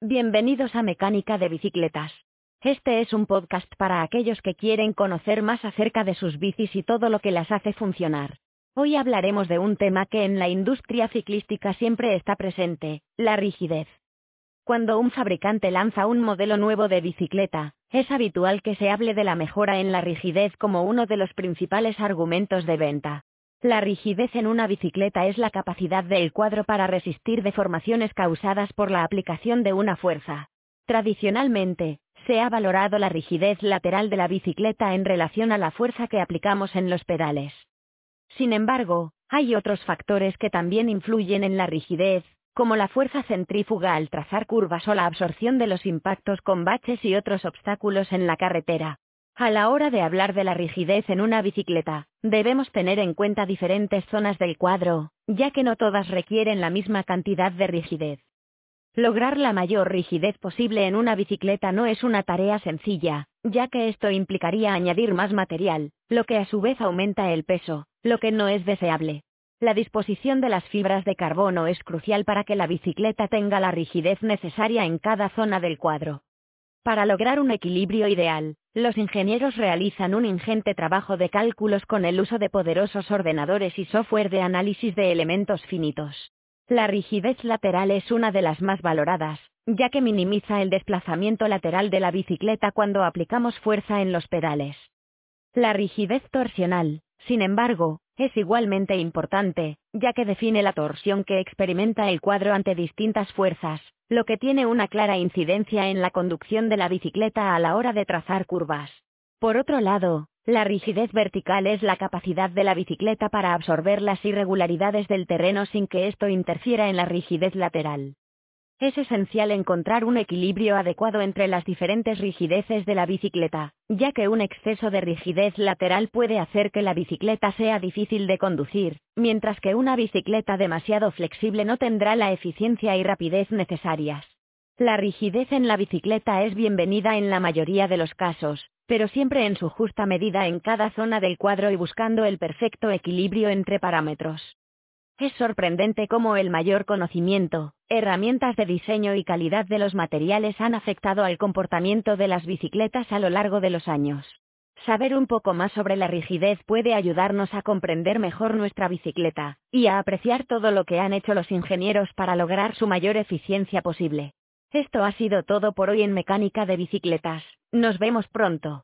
Bienvenidos a Mecánica de Bicicletas. Este es un podcast para aquellos que quieren conocer más acerca de sus bicis y todo lo que las hace funcionar. Hoy hablaremos de un tema que en la industria ciclística siempre está presente, la rigidez. Cuando un fabricante lanza un modelo nuevo de bicicleta, es habitual que se hable de la mejora en la rigidez como uno de los principales argumentos de venta. La rigidez en una bicicleta es la capacidad del cuadro para resistir deformaciones causadas por la aplicación de una fuerza. Tradicionalmente, se ha valorado la rigidez lateral de la bicicleta en relación a la fuerza que aplicamos en los pedales. Sin embargo, hay otros factores que también influyen en la rigidez, como la fuerza centrífuga al trazar curvas o la absorción de los impactos con baches y otros obstáculos en la carretera. A la hora de hablar de la rigidez en una bicicleta, debemos tener en cuenta diferentes zonas del cuadro, ya que no todas requieren la misma cantidad de rigidez. Lograr la mayor rigidez posible en una bicicleta no es una tarea sencilla, ya que esto implicaría añadir más material, lo que a su vez aumenta el peso, lo que no es deseable. La disposición de las fibras de carbono es crucial para que la bicicleta tenga la rigidez necesaria en cada zona del cuadro. Para lograr un equilibrio ideal, los ingenieros realizan un ingente trabajo de cálculos con el uso de poderosos ordenadores y software de análisis de elementos finitos. La rigidez lateral es una de las más valoradas, ya que minimiza el desplazamiento lateral de la bicicleta cuando aplicamos fuerza en los pedales. La rigidez torsional, sin embargo, es igualmente importante, ya que define la torsión que experimenta el cuadro ante distintas fuerzas, lo que tiene una clara incidencia en la conducción de la bicicleta a la hora de trazar curvas. Por otro lado, la rigidez vertical es la capacidad de la bicicleta para absorber las irregularidades del terreno sin que esto interfiera en la rigidez lateral. Es esencial encontrar un equilibrio adecuado entre las diferentes rigideces de la bicicleta, ya que un exceso de rigidez lateral puede hacer que la bicicleta sea difícil de conducir, mientras que una bicicleta demasiado flexible no tendrá la eficiencia y rapidez necesarias. La rigidez en la bicicleta es bienvenida en la mayoría de los casos, pero siempre en su justa medida en cada zona del cuadro y buscando el perfecto equilibrio entre parámetros. Es sorprendente cómo el mayor conocimiento, herramientas de diseño y calidad de los materiales han afectado al comportamiento de las bicicletas a lo largo de los años. Saber un poco más sobre la rigidez puede ayudarnos a comprender mejor nuestra bicicleta, y a apreciar todo lo que han hecho los ingenieros para lograr su mayor eficiencia posible. Esto ha sido todo por hoy en Mecánica de Bicicletas. Nos vemos pronto.